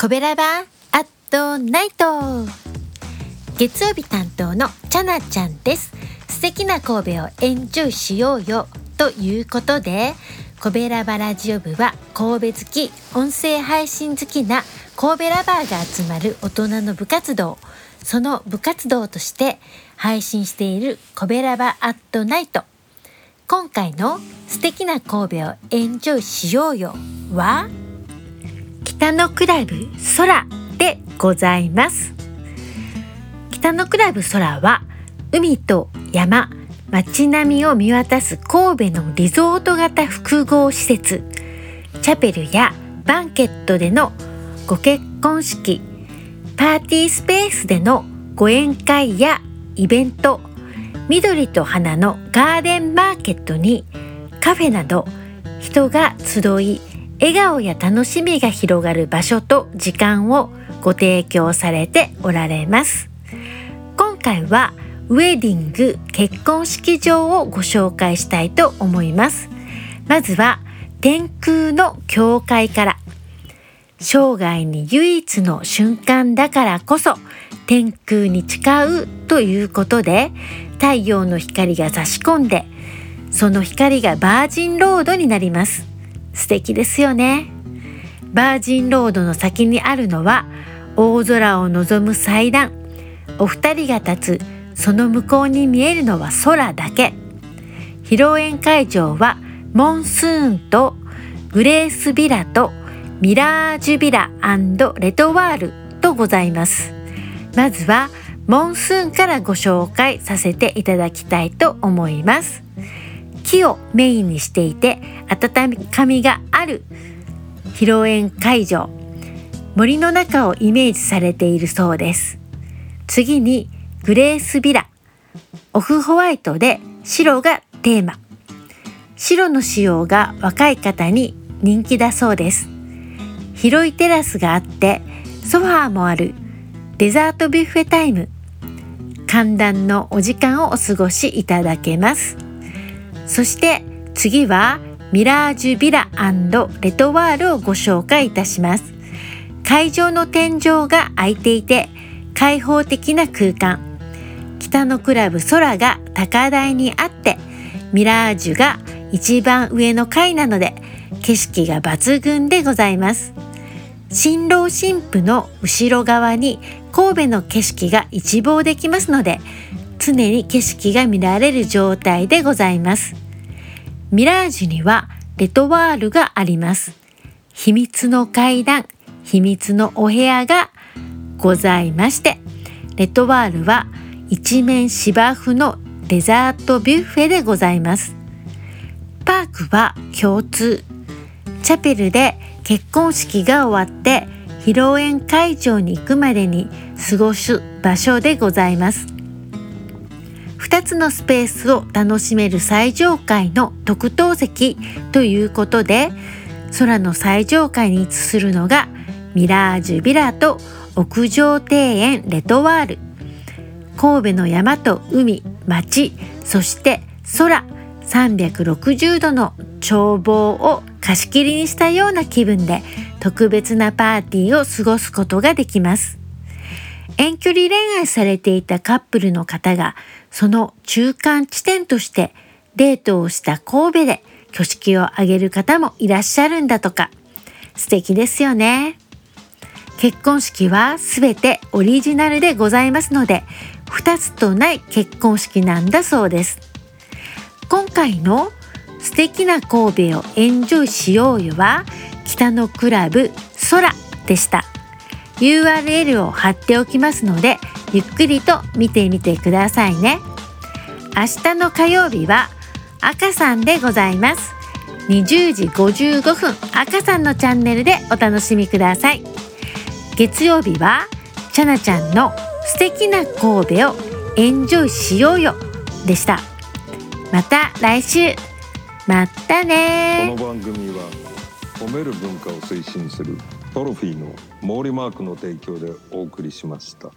コベラバアットナイト。月曜日担当のチャナちゃんです。素敵な神戸をエンジョイしようよということでコベラバラジオ部は神戸好き音声配信好きな神戸ラバーが集まる大人の部活動。その部活動として配信しているコベラバアットナイト。今回の素敵な神戸をエンジョイしようよは北のクラブ空でございます。北のクラブ空は海と山街並みを見渡す神戸のリゾート型複合施設チャペルやバンケットでのご結婚式パーティースペースでのご宴会やイベント緑と花のガーデンマーケットにカフェなど人が集い笑顔や楽しみが広がる場所と時間をご提供されておられます。今回はウェディング結婚式場をご紹介したいと思います。まずは天空の教会から。生涯に唯一の瞬間だからこそ天空に誓うということで太陽の光が差し込んでその光がバージンロードになります。素敵ですよね。バージンロードの先にあるのは大空を望む祭壇。お二人が立つその向こうに見えるのは空だけ。披露宴会場はモンスーンとグレースビラとミラージュビラレトワールとございます。まずはモンスーンからご紹介させていただきたいと思います。木をメインにしていて温かみがある披露宴会場森の中をイメージされているそうです。次にグレースビラオフホワイトで白がテーマ。白の仕様が若い方に人気だそうです。広いテラスがあってソファーもあるデザートビュッフェタイム。寒暖のお時間をお過ごしいただけます。そして次はミラージュビラレトワールをご紹介いたします。会場の天井が開いていて開放的な空間。北のクラブ空が高台にあってミラージュが一番上の階なので景色が抜群でございます。新郎新婦の後ろ側に神戸の景色が一望できますので常に景色が見られる状態でございます。ミラージュにはレトワールがあります。秘密の階段秘密のお部屋がございましてレトワールは一面芝生のデザートビュッフェでございます。パークは共通。チャペルで結婚式が終わって披露宴会場に行くまでに過ごす場所でございます。2つのスペースを楽しめる最上階の特等席ということで空の最上階に位置するのがミラージュビラと屋上庭園レトワール神戸の山と海町そして空360度の眺望を貸し切りにしたような気分で特別なパーティーを過ごすことができます。遠距離恋愛されていたカップルの方がその中間地点としてデートをした神戸で挙式を挙げる方もいらっしゃるんだとか素敵ですよね。結婚式はすべてオリジナルでございますので2つとない結婚式なんだそうです。今回の素敵な神戸をエンジョイしようよは北のクラブ空でした URL を貼っておきますのでゆっくりと見てみてくださいね。明日の火曜日は赤さんでございます。20時55分赤さんのチャンネルでお楽しみください。月曜日はちゃなちゃんの素敵な神戸をエンジョイしようよでした。また来週。またねこの番組は褒める文化を推進するトロフィーの毛利マークの提供でお送りしました。